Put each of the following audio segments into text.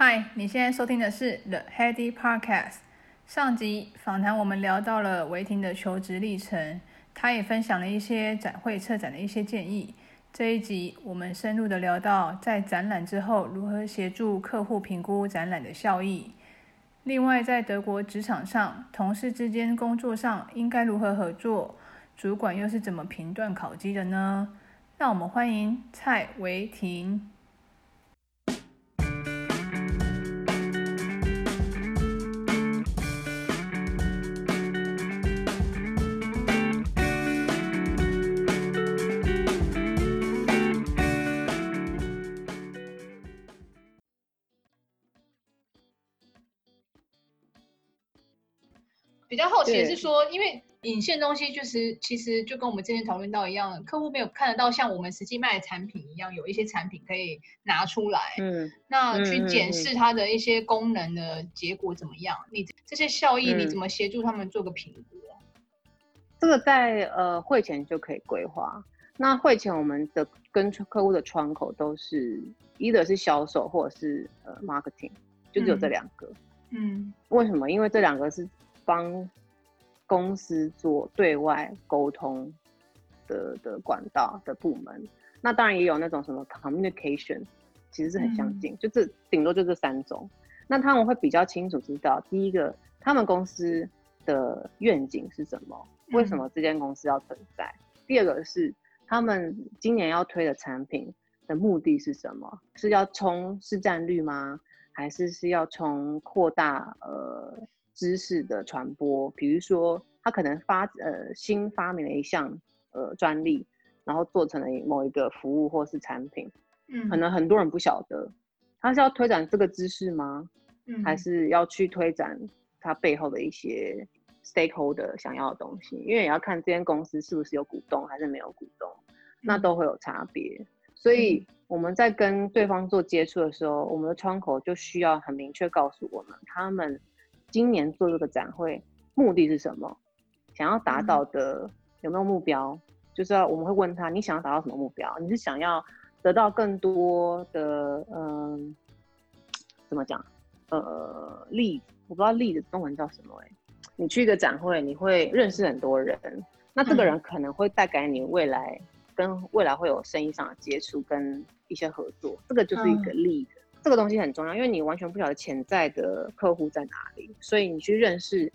嗨，你现在收听的是 The Heady Podcast。上集访谈我们聊到了维婷的求职历程，他也分享了一些展会策展的一些建议。这一集我们深入的聊到在展览之后如何协助客户评估展览的效益。另外，在德国职场上，同事之间工作上应该如何合作？主管又是怎么评断考绩的呢？让我们欢迎蔡维婷。奇的是说，因为影线东西就是其实就跟我们之前讨论到一样，客户没有看得到像我们实际卖的产品一样，有一些产品可以拿出来，嗯，那去检视它的一些功能的结果怎么样？嗯、你这些效益你怎么协助他们做个评估？这个在呃会前就可以规划。那会前我们的跟客户的窗口都是一的是销售或者是呃 marketing，就只有这两个。嗯，嗯为什么？因为这两个是。帮公司做对外沟通的的管道的部门，那当然也有那种什么 communication，其实是很相近，嗯、就这顶多就这三种。那他们会比较清楚知道，第一个，他们公司的愿景是什么？为什么这间公司要存在？嗯、第二个是他们今年要推的产品的目的是什么？是要冲市占率吗？还是是要冲扩大呃？知识的传播，比如说他可能发呃新发明了一项呃专利，然后做成了某一个服务或是产品，嗯，可能很多人不晓得，他是要推展这个知识吗？嗯，还是要去推展他背后的一些 stakeholder 想要的东西？因为也要看这间公司是不是有股东还是没有股东，那都会有差别。所以我们在跟对方做接触的时候，我们的窗口就需要很明确告诉我们他们。今年做这个展会目的是什么？想要达到的有没有目标？嗯、就是要我们会问他，你想要达到什么目标？你是想要得到更多的嗯、呃，怎么讲？呃，利，我不知道利的中文叫什么哎、欸。你去一个展会，你会认识很多人，那这个人可能会带给你未来跟未来会有生意上的接触跟一些合作，这个就是一个利的。嗯这个东西很重要，因为你完全不晓得潜在的客户在哪里，所以你去认识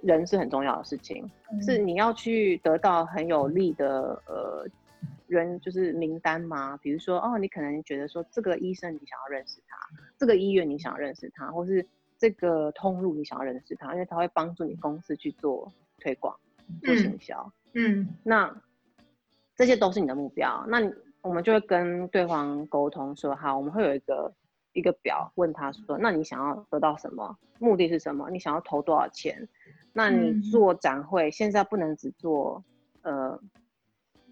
人是很重要的事情。嗯、是你要去得到很有利的呃人，就是名单吗？比如说，哦，你可能觉得说这个医生你想要认识他，这个医院你想要认识他，或是这个通路你想要认识他，因为他会帮助你公司去做推广、做行销。嗯，嗯那这些都是你的目标。那你。我们就会跟对方沟通说，好，我们会有一个一个表，问他说，那你想要得到什么？目的是什么？你想要投多少钱？那你做展会，现在不能只做，呃，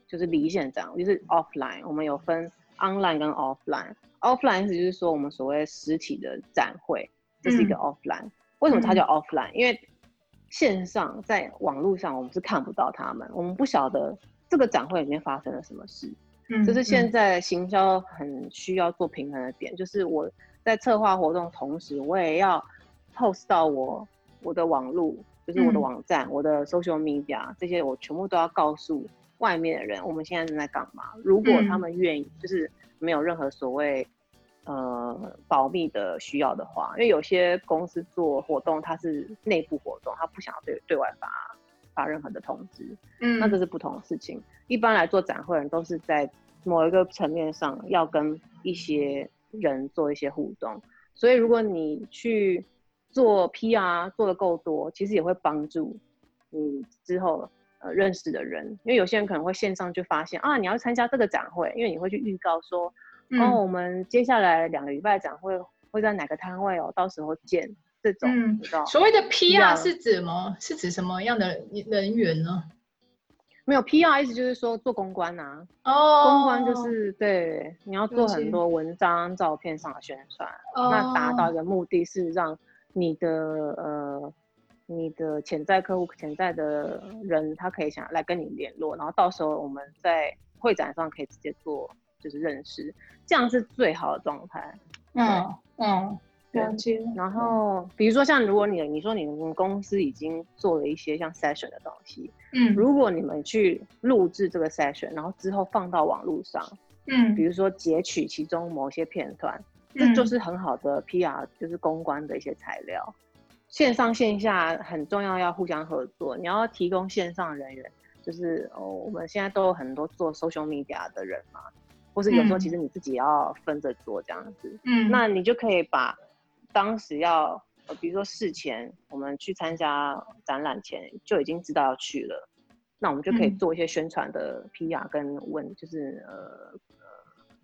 就是离线展，就是 offline。我们有分 online 跟 offline。offline 意思就是说，我们所谓实体的展会，这是一个 offline。为什么它叫 offline？因为线上在网络上，我们是看不到他们，我们不晓得这个展会里面发生了什么事。嗯，就是现在行销很需要做平衡的点，嗯、就是我在策划活动同时，我也要 post 到我我的网络，就是我的网站、嗯、我的 social media 这些，我全部都要告诉外面的人，我们现在正在干嘛。如果他们愿意，就是没有任何所谓呃保密的需要的话，因为有些公司做活动，它是内部活动，他不想要对对外发。发任何的通知，嗯，那这是不同的事情。一般来做展会人都是在某一个层面上要跟一些人做一些互动，所以如果你去做 PR 做的够多，其实也会帮助你之后呃认识的人，因为有些人可能会线上就发现啊，你要参加这个展会，因为你会去预告说，嗯、哦，我们接下来两个礼拜展会会在哪个摊位哦，到时候见。这种，嗯，所谓的 PR 是指什么？是指什么样的人员呢？没有 PR 意思就是说做公关啊。哦，公关就是对，你要做很多文章、照片上的宣传，哦、那达到一个目的是让你的呃你的潜在客户、潜在的人，他可以想来跟你联络，然后到时候我们在会展上可以直接做就是认识，这样是最好的状态。嗯嗯，了解。然后比如说像如果你你说你们公司已经做了一些像 session 的东西，嗯，如果你们去录制这个 session，然后之后放到网络上，嗯，比如说截取其中某些片段，这就是很好的 PR，就是公关的一些材料。线上线下很重要，要互相合作。你要提供线上人员，就是哦，我们现在都有很多做 social media 的人嘛，或是有时候其实你自己要分着做这样子。嗯，那你就可以把当时要，呃，比如说事前我们去参加展览前就已经知道要去了，那我们就可以做一些宣传的 PR 跟问，就是呃呃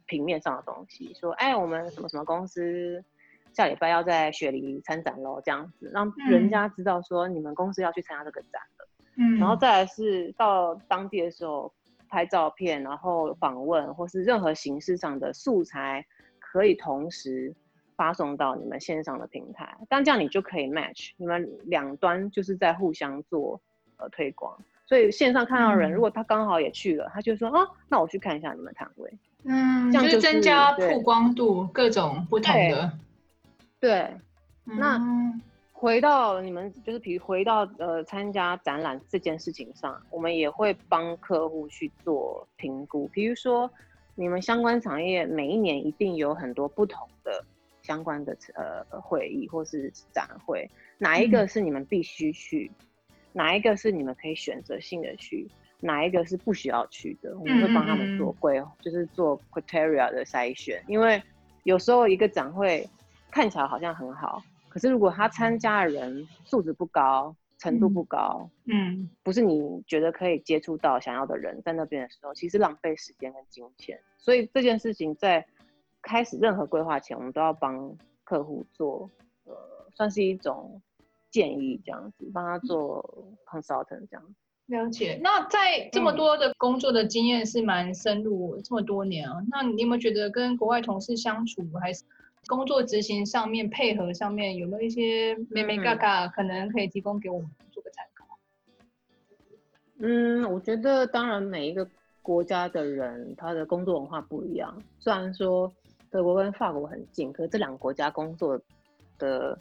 平面上的东西，说哎，我们什么什么公司。下礼拜要在雪梨参展喽，这样子让人家知道说你们公司要去参加这个展了。嗯，然后再来是到当地的时候拍照片，然后访问或是任何形式上的素材，可以同时发送到你们线上的平台。但这样你就可以 match，你们两端就是在互相做呃推广。所以线上看到人，嗯、如果他刚好也去了，他就说啊，那我去看一下你们摊位。嗯，这样就是、就是增加曝光度，各种不同的。对，那回到你们就是，比如回到呃参加展览这件事情上，我们也会帮客户去做评估。比如说，你们相关产业每一年一定有很多不同的相关的呃会议或是展会，哪一个是你们必须去，嗯、哪一个是你们可以选择性的去，哪一个是不需要去的，我们会帮他们做规，就是做 criteria 的筛选。因为有时候一个展会。看起来好像很好，可是如果他参加的人素质不高，程度不高，嗯，不是你觉得可以接触到想要的人在那边的时候，其实浪费时间跟金钱。所以这件事情在开始任何规划前，我们都要帮客户做，呃，算是一种建议这样子，帮他做 consultant 这样。了解。那在这么多的工作的经验是蛮深入，这么多年啊，那你有没有觉得跟国外同事相处还是？工作执行上面，配合上面有没有一些眉眉嘎嘎，可能可以提供给我们做个参考？嗯，我觉得当然每一个国家的人他的工作文化不一样。虽然说德国跟法国很近，可是这两个国家工作的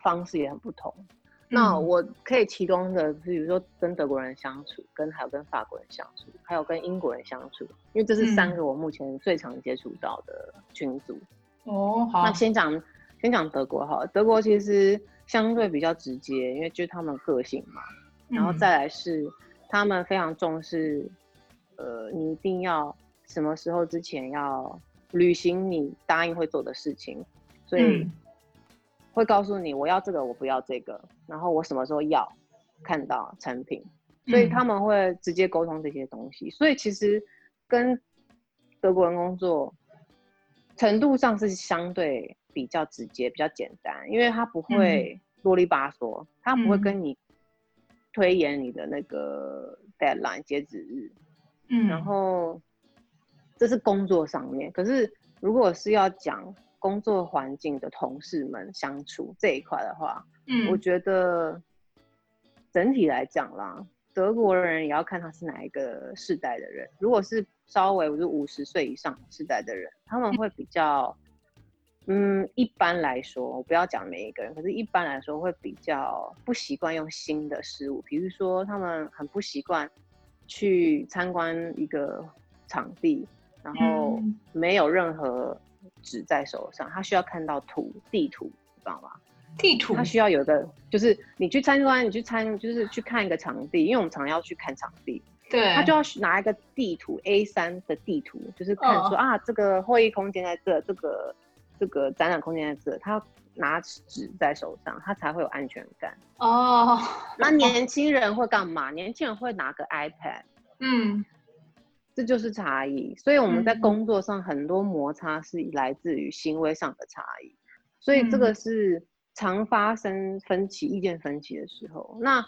方式也很不同。嗯、那我可以提供的，比如说跟德国人相处，跟还有跟法国人相处，还有跟英国人相处，因为这是三个我目前最常接触到的群组。哦，好。那先讲先讲德国哈，德国其实相对比较直接，因为就是他们个性嘛。然后再来是他们非常重视，呃，你一定要什么时候之前要履行你答应会做的事情，所以会告诉你我要这个，我不要这个，然后我什么时候要看到产品，所以他们会直接沟通这些东西。所以其实跟德国人工作。程度上是相对比较直接、比较简单，因为他不会啰里吧嗦，他、嗯、不会跟你推延你的那个 deadline 截止日。嗯，然后这是工作上面，可是如果是要讲工作环境的同事们相处这一块的话，嗯，我觉得整体来讲啦，德国人也要看他是哪一个世代的人，如果是。稍微我就五十岁以上世代的人，他们会比较，嗯，一般来说，我不要讲每一个人，可是一般来说会比较不习惯用新的事物，比如说他们很不习惯去参观一个场地，然后没有任何纸在手上，他需要看到图地图，知道吗？地图，他需要有一个，就是你去参观，你去参，就是去看一个场地，因为我们常常要去看场地。对，他就要拿一个地图 A 三的地图，就是看说、oh. 啊，这个会议空间在这，这个这个展览空间在这，他拿纸在手上，他才会有安全感。哦、oh.，那年轻人会干嘛？年轻人会拿个 iPad。嗯，这就是差异。所以我们在工作上很多摩擦是来自于行为上的差异，所以这个是常发生分歧、意见分歧的时候。那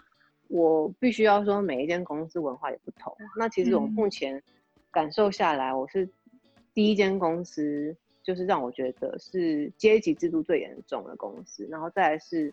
我必须要说，每一间公司文化也不同。那其实我目前感受下来，我是第一间公司，就是让我觉得是阶级制度最严重的公司，然后再来是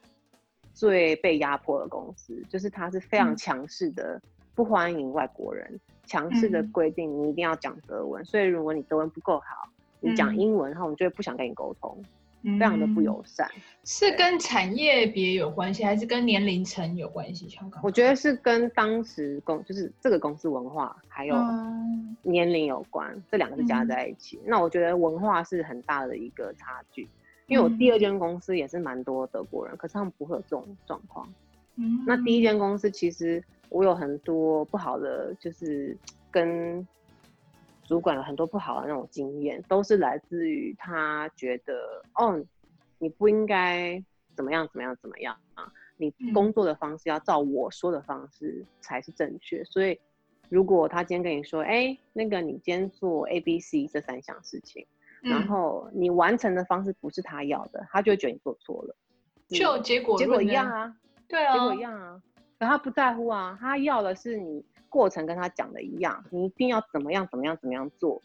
最被压迫的公司，就是它是非常强势的，不欢迎外国人，强势的规定你一定要讲德文，所以如果你德文不够好，你讲英文，他们就会不想跟你沟通。非常的不友善，嗯、是跟产业别有关系，还是跟年龄层有关系？香港，我觉得是跟当时公，就是这个公司文化还有年龄有关，嗯、这两个是加在一起。嗯、那我觉得文化是很大的一个差距，因为我第二间公司也是蛮多德国人，嗯、可是他们不会有这种状况。嗯，那第一间公司其实我有很多不好的，就是跟。主管有很多不好的那种经验，都是来自于他觉得哦，你不应该怎么样怎么样怎么样啊，你工作的方式要照我说的方式才是正确。嗯、所以，如果他今天跟你说，哎、欸，那个你今天做 A、B、C 这三项事情，嗯、然后你完成的方式不是他要的，他就会觉得你做错了，就结果结果一样啊，对啊，结果一样啊，可他不在乎啊，他要的是你。过程跟他讲的一样，你一定要怎么样怎么样怎么样做，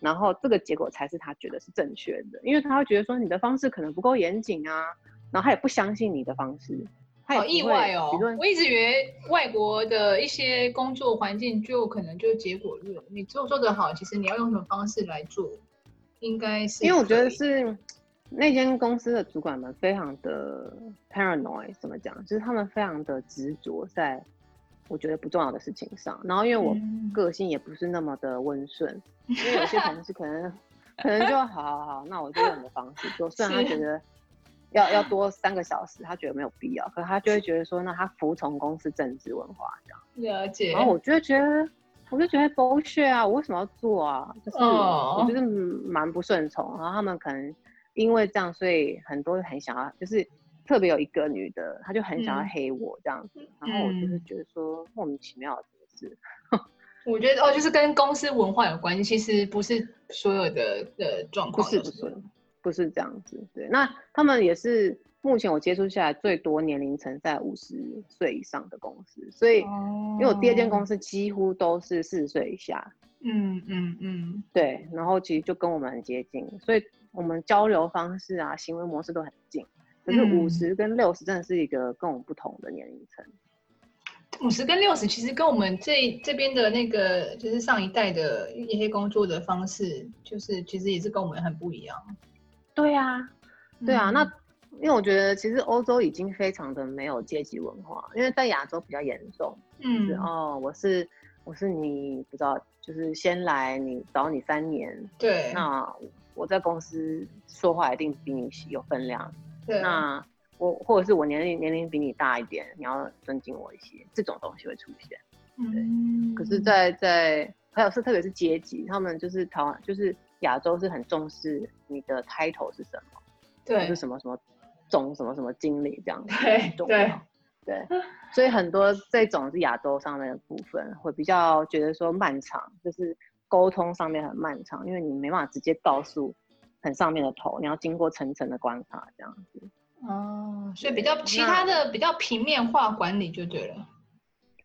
然后这个结果才是他觉得是正确的，因为他会觉得说你的方式可能不够严谨啊，然后他也不相信你的方式。好意外哦，我一直以为外国的一些工作环境就可能就结果论，你做做得好，其实你要用什么方式来做，应该是。因为我觉得是那间公司的主管们非常的 paranoid，怎么讲？就是他们非常的执着在。我觉得不重要的事情上，然后因为我个性也不是那么的温顺，嗯、因为有些同事可能 可能就好好好，那我就用你的方式做，虽然他觉得要要多三个小时，他觉得没有必要，可他就会觉得说，那他服从公司政治文化这样。了解。然后我就会觉得，我就觉得 bullshit 啊，我为什么要做啊？就是我觉得蛮不顺从，然后他们可能因为这样，所以很多很想要就是。特别有一个女的，她就很想要黑我这样子，嗯、然后我就是觉得说莫名其妙的事。我觉得哦，就是跟公司文化有关系，其实不是所有的的状况。不是不是不是这样子，对。那他们也是目前我接触下来最多年龄层在五十岁以上的公司，所以、哦、因为我第二间公司几乎都是四十岁以下。嗯嗯嗯，嗯嗯对。然后其实就跟我们很接近，所以我们交流方式啊、行为模式都很近。可是五十跟六十真的是一个跟我们不同的年龄层。五十跟六十其实跟我们这这边的那个就是上一代的一些工作的方式，就是其实也是跟我们很不一样。对啊，对啊。嗯、那因为我觉得其实欧洲已经非常的没有阶级文化，因为在亚洲比较严重。嗯、就是。哦，我是我是你不知道，就是先来你找你三年。对。那我在公司说话一定比你有分量。对那我或者是我年龄年龄比你大一点，你要尊敬我一些，这种东西会出现。对，嗯、可是在，在在还有是特别是阶级，他们就是台湾就是亚洲是很重视你的 title 是什么，对，是什么什么总什么什么经理这样子，对。对对，所以很多这种是亚洲上面的部分会比较觉得说漫长，就是沟通上面很漫长，因为你没办法直接告诉。很上面的头，你要经过层层的观察，这样子。哦，所以比较其他的比较平面化管理就对了。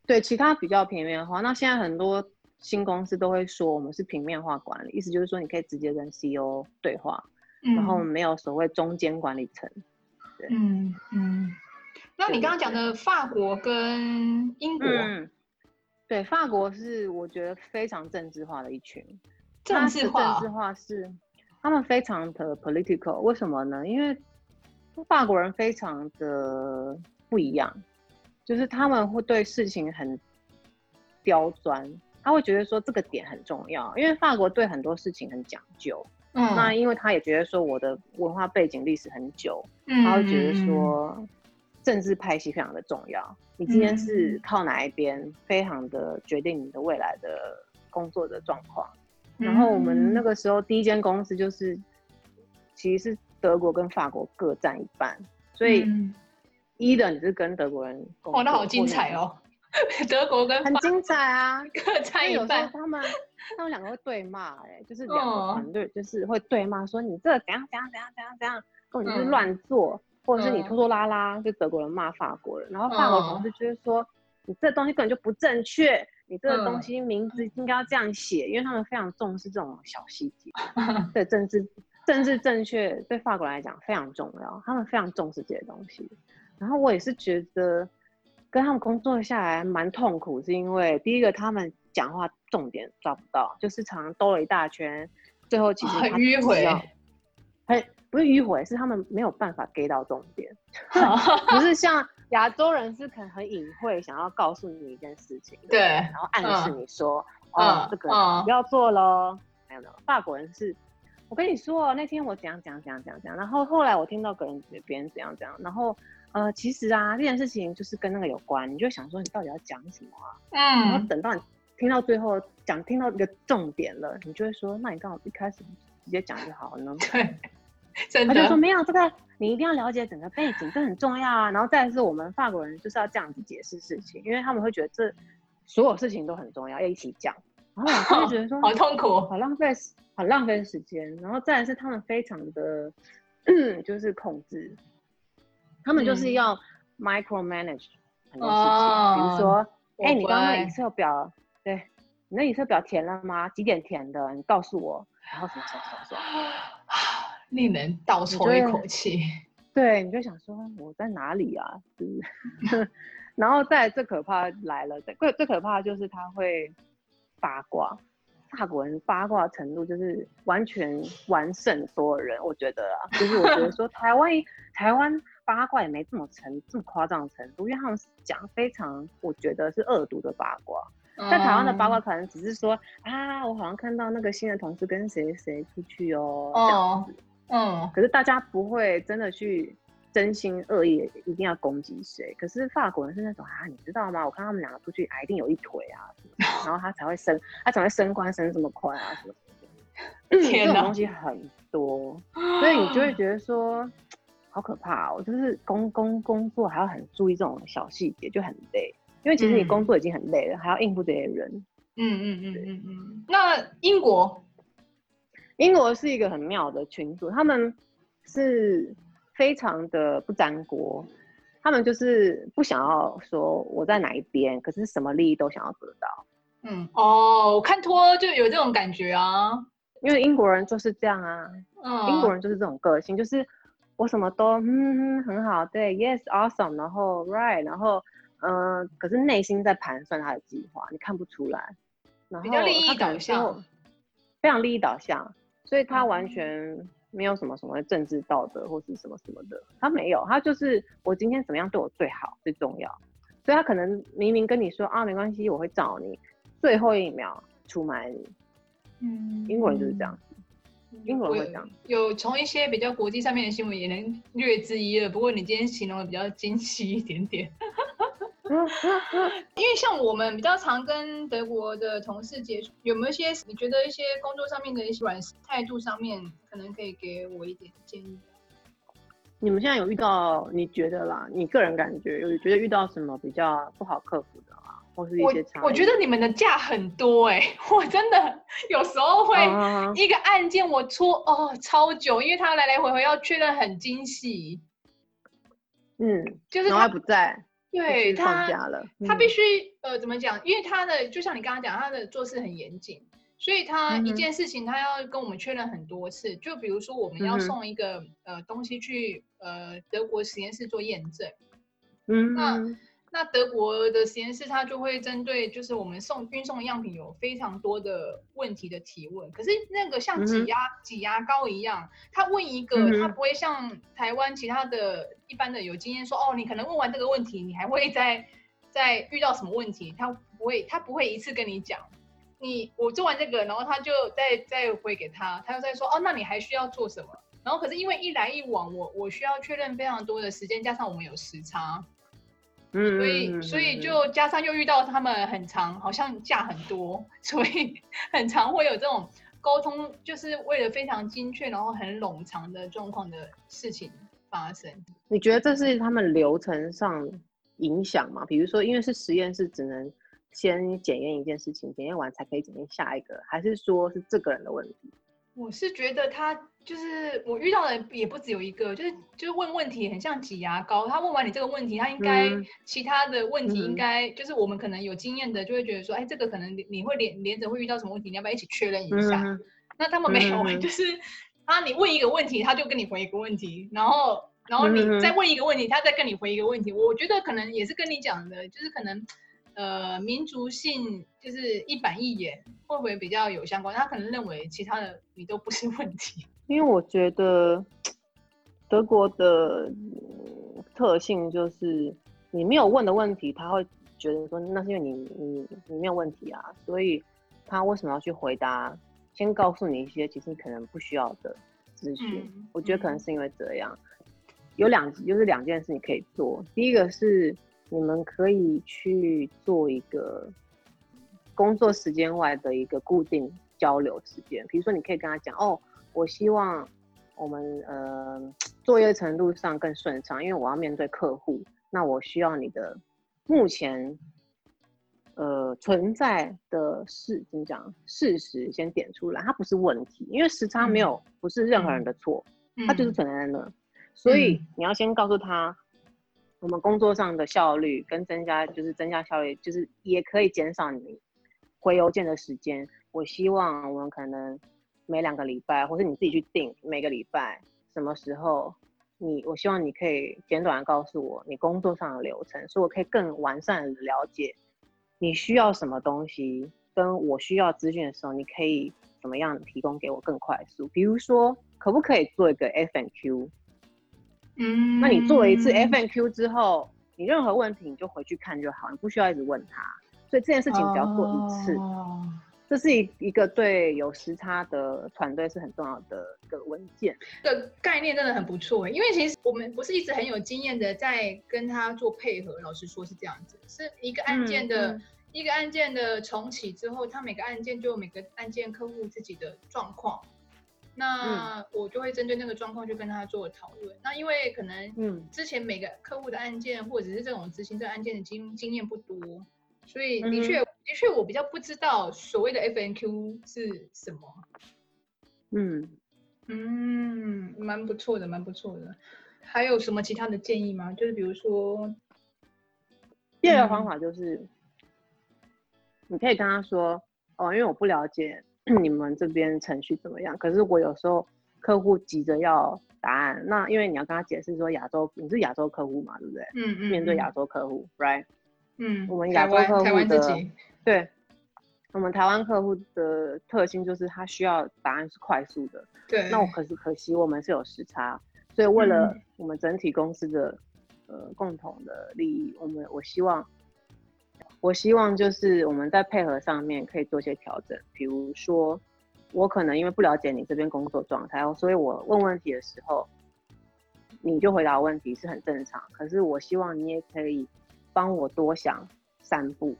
对，其他比较平面化。那现在很多新公司都会说我们是平面化管理，意思就是说你可以直接跟 CEO 对话，嗯、然后没有所谓中间管理层。对，嗯嗯。那你刚刚讲的法国跟英国，嗯、对，法国是我觉得非常政治化的一群。政治化，政治化是。他们非常的 political，为什么呢？因为法国人非常的不一样，就是他们会对事情很刁钻，他会觉得说这个点很重要，因为法国对很多事情很讲究。嗯，那因为他也觉得说我的文化背景历史很久，嗯，他会觉得说政治派系非常的重要。你今天是靠哪一边，非常的决定你的未来的工作的状况。然后我们那个时候第一间公司就是，其实是德国跟法国各占一半，所以一的你是跟德国人工作，哇，那好精彩哦！德国跟很精彩啊，各占一半。他们他们两个会对骂，哎，就是两个团队就是会对骂，说你这怎样怎样怎样怎样怎样，根本就是乱做，或者是你拖拖拉拉，就德国人骂法国人，然后法国同事就是说你这东西根本就不正确。你这个东西名字应该要这样写，嗯、因为他们非常重视这种小细节。对政治政治正确，对法国人来讲非常重要，他们非常重视这些东西。然后我也是觉得跟他们工作下来蛮痛苦，是因为第一个他们讲话重点抓不到，就是常常兜了一大圈，最后其实 很迂回，很不是迂回，是他们没有办法 get 到重点，不是像亚洲人是可能很隐晦，想要告诉你一件事情，对，然后暗示你说，嗯、哦，这个不要做喽。没有没有，法国人是，我跟你说，那天我怎样怎样怎样怎样怎样，然后后来我听到个人别人怎样怎样，然后呃，其实啊，这件事情就是跟那个有关，你就想说你到底要讲什么啊？嗯，然后等到你听到最后讲听到一个重点了，你就会说，那你刚好一开始直接讲就好了呢？对，他就说没有这个，你一定要了解整个背景，这很重要啊。然后再来是我们法国人就是要这样子解释事情，因为他们会觉得这所有事情都很重要，要一起讲。然后我就觉得说 好痛苦，好浪费，好浪费时间。然后再来是他们非常的，就是控制，他们就是要 micro manage 很多事情，嗯、比如说，哎、欸，你刚刚那 Excel 表，对，你那 Excel 表填了吗？几点填的？你告诉我。然后什么什么什么，令人倒抽一口气。对，你就想说我在哪里啊？是 然后再最可怕来了，最最可怕的就是他会。八卦，法国人八卦程度就是完全完胜所有人，我觉得啊，就是我觉得说台湾台湾八卦也没这么成这么夸张程度，因为他们讲非常，我觉得是恶毒的八卦。在台湾的八卦可能只是说啊，我好像看到那个新的同事跟谁谁出去哦，这样子，嗯，可是大家不会真的去。真心恶意一定要攻击谁？可是法国人是那种啊，你知道吗？我看他们两个出去，啊，一定有一腿啊，然后他才会升，他才会升官升这么快啊，什么什么的。天哪，这种东西很多，所以你就会觉得说，好可怕哦！就是工工工作还要很注意这种小细节，就很累。因为其实你工作已经很累了，嗯、还要应付这些人。嗯嗯嗯嗯嗯。那英国，英国是一个很妙的群组，他们是。非常的不沾锅，他们就是不想要说我在哪一边，可是什么利益都想要得到。嗯，哦，我看脱就有这种感觉啊，因为英国人就是这样啊，嗯，英国人就是这种个性，就是我什么都嗯很好，对，yes awesome，然后 right，然后嗯、呃，可是内心在盘算他的计划，你看不出来，然后比较利益导向，非常利益导向，所以他完全。嗯没有什么什么政治道德或是什么什么的，他没有，他就是我今天怎么样对我最好最重要，所以他可能明明跟你说啊没关系，我会找你，最后一秒出卖你。嗯，英国人就是这样子，英国人会这样。有从一些比较国际上面的新闻也能略知一二，不过你今天形容的比较精细一点点。因为像我们比较常跟德国的同事接触，有没有一些你觉得一些工作上面的一些软态度上面，可能可以给我一点建议？你们现在有遇到你觉得啦，你个人感觉有觉得遇到什么比较不好克服的吗？或是一些差？我我觉得你们的假很多哎、欸，我真的有时候会一个案件我搓哦超久，因为他来来回回要确认很精细。嗯，就是他不在。对他，嗯、他必须呃怎么讲？因为他的就像你刚刚讲，他的做事很严谨，所以他一件事情他要跟我们确认很多次。嗯、就比如说我们要送一个、嗯、呃东西去呃德国实验室做验证，嗯，那。那德国的实验室，它就会针对就是我们送运送的样品有非常多的问题的提问。可是那个像挤压挤牙膏一样，他问一个，他不会像台湾其他的一般的有经验说，哦，你可能问完这个问题，你还会再再遇到什么问题？他不会，他不会一次跟你讲，你我做完这个，然后他就再再回给他，他又再说，哦，那你还需要做什么？然后可是因为一来一往，我我需要确认非常多的时间，加上我们有时差。嗯，所以所以就加上又遇到他们很长，好像假很多，所以很常会有这种沟通，就是为了非常精确，然后很冗长的状况的事情发生。你觉得这是他们流程上影响吗？比如说，因为是实验室，只能先检验一件事情，检验完才可以检验下一个，还是说是这个人的问题？我是觉得他就是我遇到的也不只有一个，就是就是问问题很像挤牙膏。他问完你这个问题，他应该其他的问题应该就是我们可能有经验的就会觉得说，哎，这个可能你会连连着会遇到什么问题，你要不要一起确认一下？那他们没有，就是啊，你问一个问题，他就跟你回一个问题，然后然后你再问一个问题，他再跟你回一个问题。我觉得可能也是跟你讲的，就是可能呃民族性就是一板一眼，会不会比较有相关？他可能认为其他的你都不是问题。因为我觉得德国的特性就是你没有问的问题，他会觉得说那是因为你你你没有问题啊，所以他为什么要去回答？先告诉你一些其实你可能不需要的资讯。嗯、我觉得可能是因为这样，有两就是两件事你可以做。第一个是你们可以去做一个工作时间外的一个固定交流时间，比如说你可以跟他讲哦，我希望我们呃作业程度上更顺畅，因为我要面对客户，那我需要你的目前。呃，存在的事怎么讲？事实先点出来，它不是问题，因为时差没有、嗯、不是任何人的错，它、嗯、就是存在在那。所以你要先告诉他，我们工作上的效率跟增加，就是增加效率，就是也可以减少你回邮件的时间。我希望我们可能每两个礼拜，或是你自己去定每个礼拜什么时候，你我希望你可以简短的告诉我你工作上的流程，所以我可以更完善的了解。你需要什么东西，跟我需要资讯的时候，你可以怎么样提供给我更快速？比如说，可不可以做一个 FNQ？嗯，那你做了一次 FNQ 之后，你任何问题你就回去看就好，你不需要一直问他。所以这件事情只要做一次，哦、这是一一个对有时差的团队是很重要的一个文件。这个概念真的很不错，因为其实我们不是一直很有经验的在跟他做配合。老实说是这样子，是一个案件的。嗯嗯一个案件的重启之后，他每个案件就有每个案件客户自己的状况，那我就会针对那个状况去跟他做讨论。嗯、那因为可能嗯之前每个客户的案件或者是这种执行这个案件的经经验不多，所以的确、嗯、的确我比较不知道所谓的 FNQ 是什么。嗯嗯，蛮不错的，蛮不错的。还有什么其他的建议吗？就是比如说，第二个方法就是。嗯你可以跟他说，哦，因为我不了解 你们这边程序怎么样，可是我有时候客户急着要答案，那因为你要跟他解释说亚洲，你是亚洲客户嘛，对不对？嗯嗯。面对亚洲客户，right？嗯。我们亚洲客户的，对，我们台湾客户的特性就是他需要答案是快速的。对。那我可是可惜我们是有时差，所以为了我们整体公司的呃共同的利益，我们我希望。我希望就是我们在配合上面可以做一些调整，比如说我可能因为不了解你这边工作状态，所以我问问题的时候，你就回答问题是很正常。可是我希望你也可以帮我多想三步，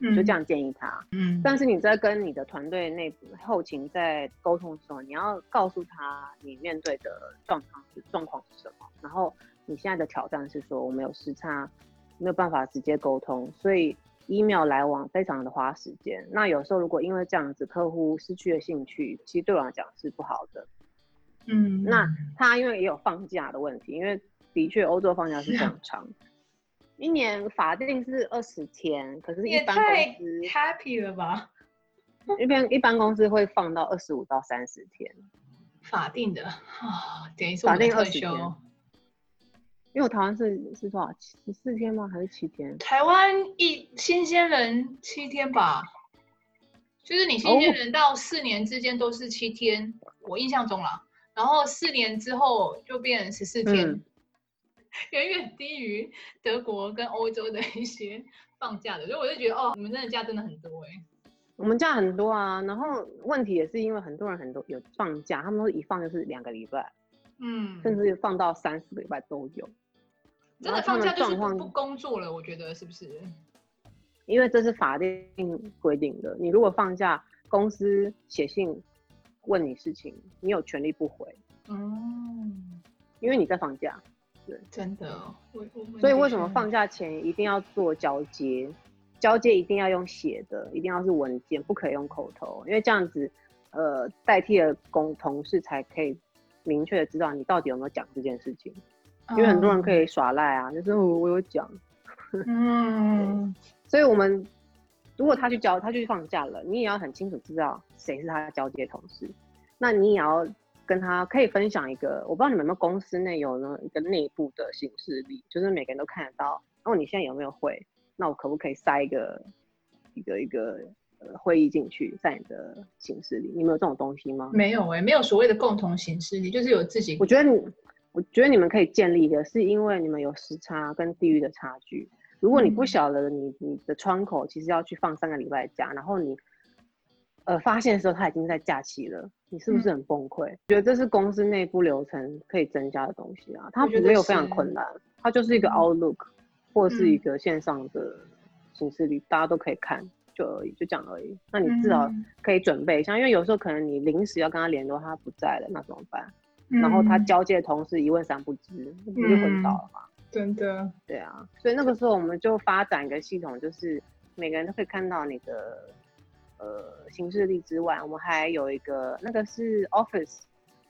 就这样建议他。嗯。但是你在跟你的团队内部后勤在沟通的时候，你要告诉他你面对的状况是状况是什么，然后你现在的挑战是说我们有时差，没有办法直接沟通，所以。Email 来往非常的花时间，那有时候如果因为这样子客户失去了兴趣，其实对我来讲是不好的。嗯，那他因为也有放假的问题，因为的确欧洲放假是非常长，一年法定是二十天，可是一般公司 happy 了吧？一般一般公司会放到二十五到三十天，法定的啊，等于说法定二十天。因为我台湾是是多少？十四天吗？还是七天？台湾一新鲜人七天吧，就是你新鲜人到四年之间都是七天，哦、我印象中啦。然后四年之后就变十四天，嗯、远远低于德国跟欧洲的一些放假的。所以我就觉得，哦，你们真的假真的很多哎、欸。我们假很多啊，然后问题也是因为很多人很多有放假，他们都一放就是两个礼拜，嗯，甚至放到三四个礼拜都有。真的放假就是不工作了，我觉得是不是？因为这是法定规定的，你如果放假，公司写信问你事情，你有权利不回。嗯，因为你在放假。对，真的。所以为什么放假前一定要做交接？交接一定要用写的，一定要是文件，不可以用口头，因为这样子，呃，代替了工同事才可以明确的知道你到底有没有讲这件事情。因为很多人可以耍赖啊，就是我我有讲，嗯，所以我们如果他去交，他去放假了，你也要很清楚知道谁是他的交接同事，那你也要跟他可以分享一个，我不知道你们有没有公司内有呢一个内部的形式力，就是每个人都看得到，然后你现在有没有会，那我可不可以塞一个一个一个呃会议进去在你的形式里？你们有这种东西吗？没有哎、欸，没有所谓的共同形式，你，就是有自己。我觉得你，我觉得你们可以建立一个，是因为你们有时差跟地域的差距。如果你不晓得你你的窗口其实要去放三个礼拜假，然后你呃发现的时候他已经在假期了，你是不是很崩溃？嗯、觉得这是公司内部流程可以增加的东西啊，它没有非常困难，它就是一个 Outlook、嗯、或者是一个线上的形式里，大家都可以看就而已，就这样而已。那你至少可以准备一下，像因为有时候可能你临时要跟他联络，他不在了，那怎么办？嗯、然后他交接的同事一问三不知，那不是昏倒了吗？真的，对啊，所以那个时候我们就发展一个系统，就是每个人都可以看到你的呃行事历之外，我们还有一个那个是 Office，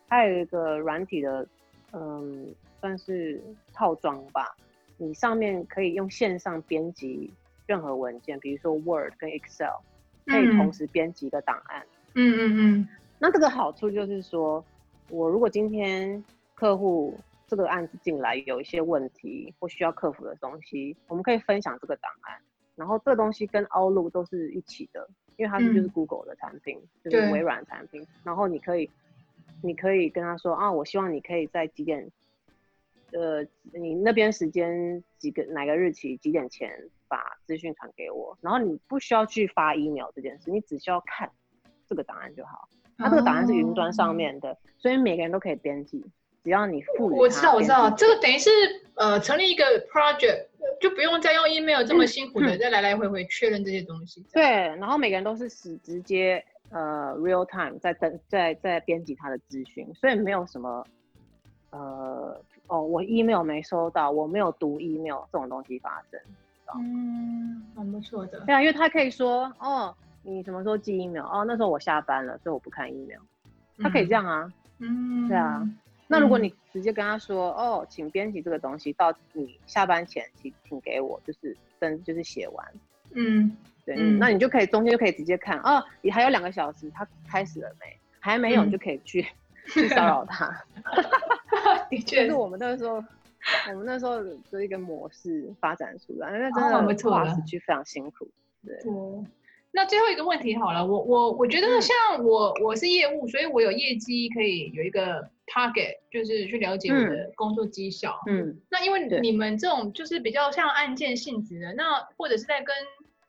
还有一个软体的，嗯，算是套装吧。你上面可以用线上编辑任何文件，比如说 Word 跟 Excel，可以同时编辑一个档案。嗯嗯嗯。那这个好处就是说，我如果今天客户。这个案子进来有一些问题或需要克服的东西，我们可以分享这个档案，然后这东西跟 Outlook 都是一起的，因为它是就是 Google 的产品，嗯、就是微软产品。然后你可以，你可以跟他说啊，我希望你可以在几点，呃，你那边时间几个哪个日期几点前把资讯传给我，然后你不需要去发 email 这件事，你只需要看这个档案就好。它这个档案是云端上面的，哦、所以每个人都可以编辑。只要你付，我知道，我知道，这个等于是呃成立一个 project，就不用再用 email 这么辛苦的再来来回回确认这些东西。对，然后每个人都是直直接呃 real time 在登在在编辑他的资讯，所以没有什么呃哦我 email 没收到，我没有读 email 这种东西发生。嗯，蛮不错的。对啊，因为他可以说哦你什么时候寄 email？哦那时候我下班了，所以我不看 email。他可以这样啊。嗯，对啊。那如果你直接跟他说，嗯、哦，请编辑这个东西到你下班前，请请给我，就是真就是写完，嗯，对，嗯、那你就可以中间就可以直接看，哦，你还有两个小时，他开始了没？还没有，你就可以去、嗯、去骚扰他。的确，是我们那时候，我们那时候的一个模式发展出来，因为真的跨时区非常辛苦，对。嗯那最后一个问题好了，我我我觉得像我我是业务，所以我有业绩可以有一个 target，就是去了解我的工作绩效。嗯，那因为你们这种就是比较像案件性质的，那或者是在跟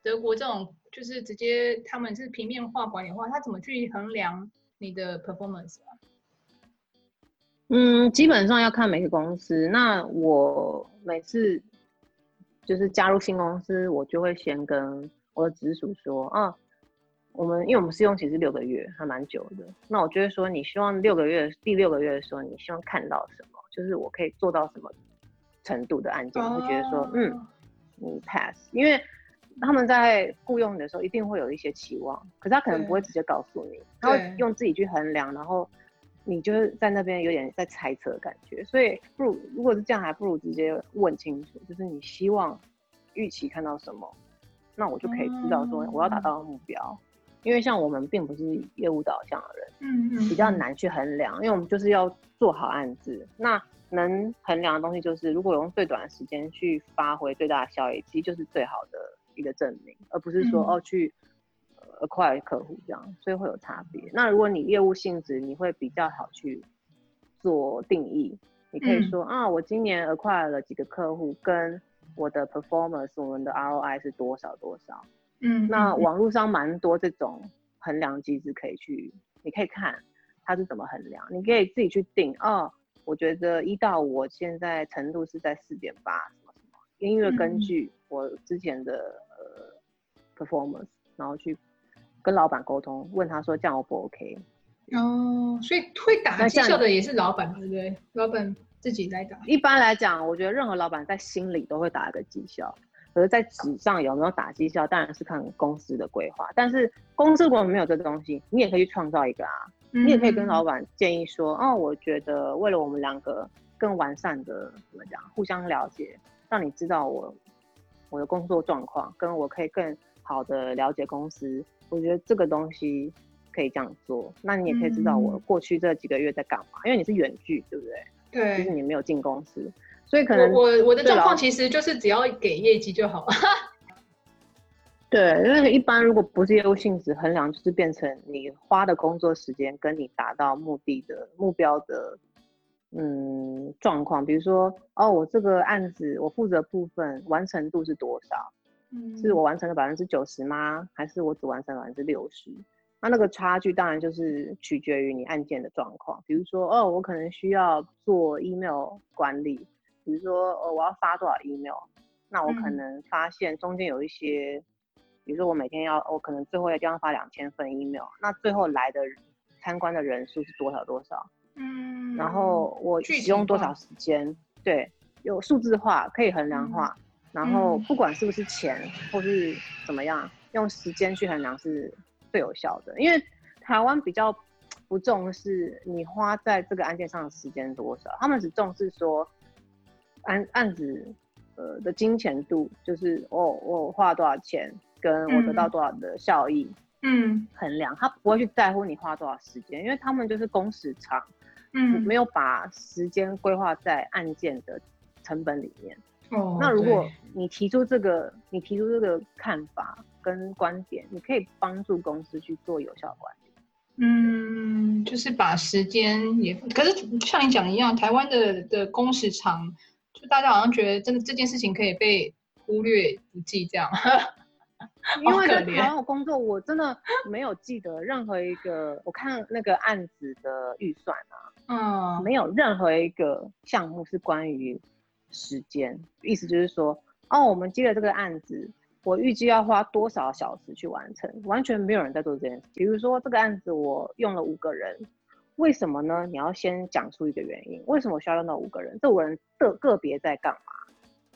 德国这种就是直接他们是平面化管理的话，他怎么去衡量你的 performance 啊？嗯，基本上要看每个公司。那我每次就是加入新公司，我就会先跟。我的直属说啊，我们因为我们试用期是六个月，还蛮久的。那我就会说，你希望六个月第六个月的时候，你希望看到什么？就是我可以做到什么程度的案件？我会觉得说，嗯，你 pass，因为他们在雇佣你的时候一定会有一些期望，可是他可能不会直接告诉你，他会用自己去衡量，然后你就是在那边有点在猜测的感觉。所以不如如果是这样，还不如直接问清楚，就是你希望预期看到什么？那我就可以知道说我要达到的目标，嗯、因为像我们并不是业务导向的人，嗯嗯，比较难去衡量，因为我们就是要做好案子。那能衡量的东西就是，如果用最短的时间去发挥最大的效益，其实就是最好的一个证明，而不是说、嗯、哦去 acquire 客户这样，所以会有差别。那如果你业务性质，你会比较好去做定义，你可以说、嗯、啊，我今年 acquire 了几个客户跟。我的 performance，我们的 ROI 是多少多少？嗯，那网络上蛮多这种衡量机制可以去，你可以看它是怎么衡量，你可以自己去定。哦，我觉得一到五，我现在程度是在四点八什么什么，因为根据我之前的呃 performance，然后去跟老板沟通，问他说这样我不 OK？哦，所以会打绩效的也是老板，对不对？老板。自己来打。一般来讲，我觉得任何老板在心里都会打一个绩效，可是在纸上有没有打绩效，当然是看公司的规划。但是公司如果没有这个东西，你也可以去创造一个啊。嗯、你也可以跟老板建议说，哦，我觉得为了我们两个更完善的怎么讲，互相了解，让你知道我我的工作状况，跟我可以更好的了解公司。我觉得这个东西可以这样做。那你也可以知道我过去这几个月在干嘛，嗯、因为你是远距，对不对？对，就是你没有进公司，所以可能我我的状况其实就是只要给业绩就好了。对，因为一般如果不是业务性质，衡量就是变成你花的工作时间跟你达到目的的目标的，嗯，状况。比如说，哦，我这个案子我负责部分完成度是多少？嗯，是我完成了百分之九十吗？还是我只完成了百分之六十？那那个差距当然就是取决于你案件的状况。比如说，哦，我可能需要做 email 管理，比如说，哦，我要发多少 email，那我可能发现中间有一些。比如说我每天要，我可能最后要这样发两千份 email，那最后来的参观的人数是多少多少？嗯，然后我使用多少时间？对，有数字化可以衡量化，嗯、然后不管是不是钱或是怎么样，用时间去衡量是最有效的。因为台湾比较不重视你花在这个案件上的时间多少，他们只重视说案案子呃的金钱度，就是我我花了多少钱。跟我得到多少的效益，嗯，衡量他不会去在乎你花多少时间，因为他们就是工时长，嗯，没有把时间规划在案件的成本里面。哦，那如果你提出这个，你提出这个看法跟观点，你可以帮助公司去做有效管理。嗯，就是把时间也，可是像你讲一样，台湾的的工时长，就大家好像觉得真的这件事情可以被忽略不计这样。因为在台湾我工作，我真的没有记得任何一个。我看那个案子的预算啊，嗯，没有任何一个项目是关于时间。意思就是说，哦，我们接了这个案子，我预计要花多少小时去完成，完全没有人在做这件事。比如说这个案子我用了五个人，为什么呢？你要先讲出一个原因，为什么我需要用到五个人？这五个人个个别在干嘛？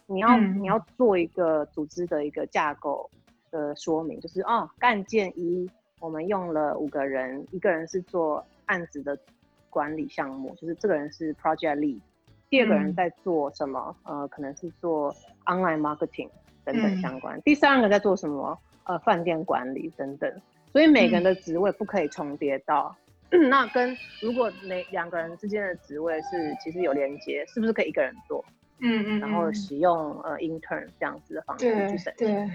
你要、嗯、你要做一个组织的一个架构。的说明就是哦，干件一我们用了五个人，一个人是做案子的管理项目，就是这个人是 project lead，第二个人在做什么？嗯、呃，可能是做 online marketing 等等相关，嗯、第三个在做什么？呃，饭店管理等等。所以每个人的职位不可以重叠到。嗯、那跟如果每两个人之间的职位是其实有连接，是不是可以一个人做？嗯嗯，然后使用呃 intern 这样子的方式去省钱。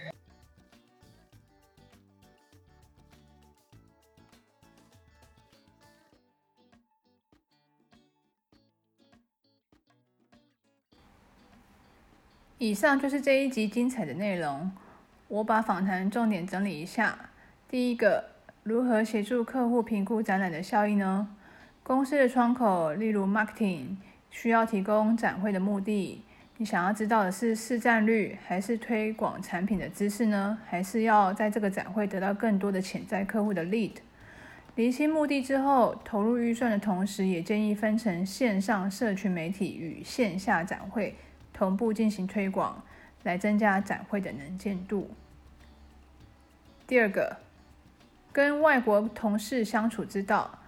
以上就是这一集精彩的内容。我把访谈重点整理一下。第一个，如何协助客户评估展览的效益呢？公司的窗口，例如 marketing，需要提供展会的目的。你想要知道的是市占率，还是推广产品的知识呢？还是要在这个展会得到更多的潜在客户的 lead？厘清目的之后，投入预算的同时，也建议分成线上社群媒体与线下展会。同步进行推广，来增加展会的能见度。第二个，跟外国同事相处之道，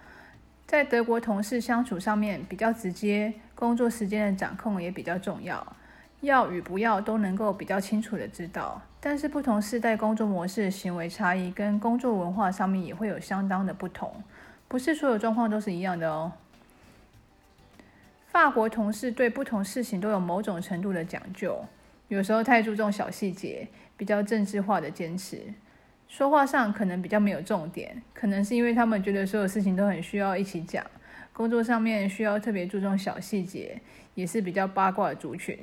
在德国同事相处上面比较直接，工作时间的掌控也比较重要，要与不要都能够比较清楚的知道。但是不同世代工作模式、行为差异跟工作文化上面也会有相当的不同，不是所有状况都是一样的哦。法国同事对不同事情都有某种程度的讲究，有时候太注重小细节，比较政治化的坚持，说话上可能比较没有重点，可能是因为他们觉得所有事情都很需要一起讲，工作上面需要特别注重小细节，也是比较八卦的族群。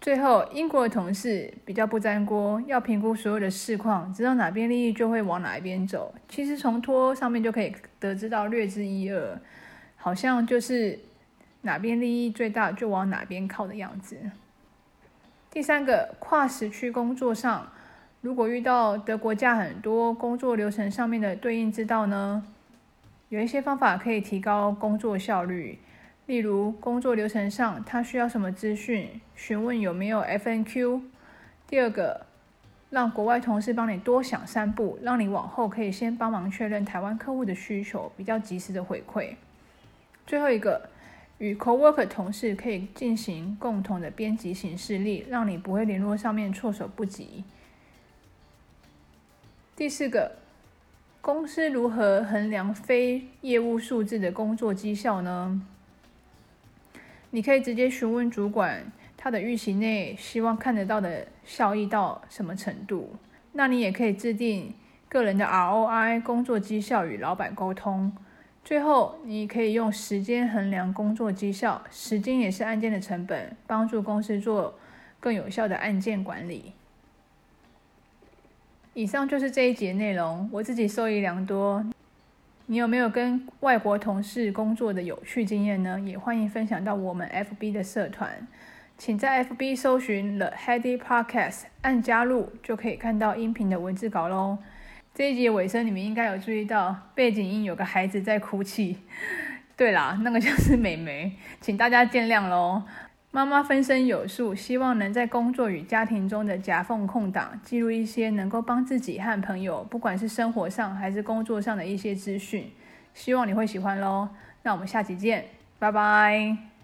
最后，英国的同事比较不沾锅，要评估所有的事况，知道哪边利益就会往哪一边走，其实从托上面就可以得知到略知一二。好像就是哪边利益最大就往哪边靠的样子。第三个，跨时区工作上，如果遇到德国家很多，工作流程上面的对应之道呢，有一些方法可以提高工作效率。例如，工作流程上他需要什么资讯，询问有没有 FNQ。第二个，让国外同事帮你多想三步，让你往后可以先帮忙确认台湾客户的需求，比较及时的回馈。最后一个，与 coworker 同事可以进行共同的编辑行事历，让你不会联络上面措手不及。第四个，公司如何衡量非业务数字的工作绩效呢？你可以直接询问主管，他的预期内希望看得到的效益到什么程度。那你也可以制定个人的 ROI 工作绩效与老板沟通。最后，你可以用时间衡量工作绩效，时间也是案件的成本，帮助公司做更有效的案件管理。以上就是这一节内容，我自己受益良多。你有没有跟外国同事工作的有趣经验呢？也欢迎分享到我们 FB 的社团，请在 FB 搜寻 The Heady Podcast，按加入就可以看到音频的文字稿喽。这一集尾声，你们应该有注意到背景音有个孩子在哭泣。对啦，那个就是妹妹，请大家见谅喽。妈妈分身有术，希望能在工作与家庭中的夹缝空档，记录一些能够帮自己和朋友，不管是生活上还是工作上的一些资讯。希望你会喜欢喽。那我们下集见，拜拜。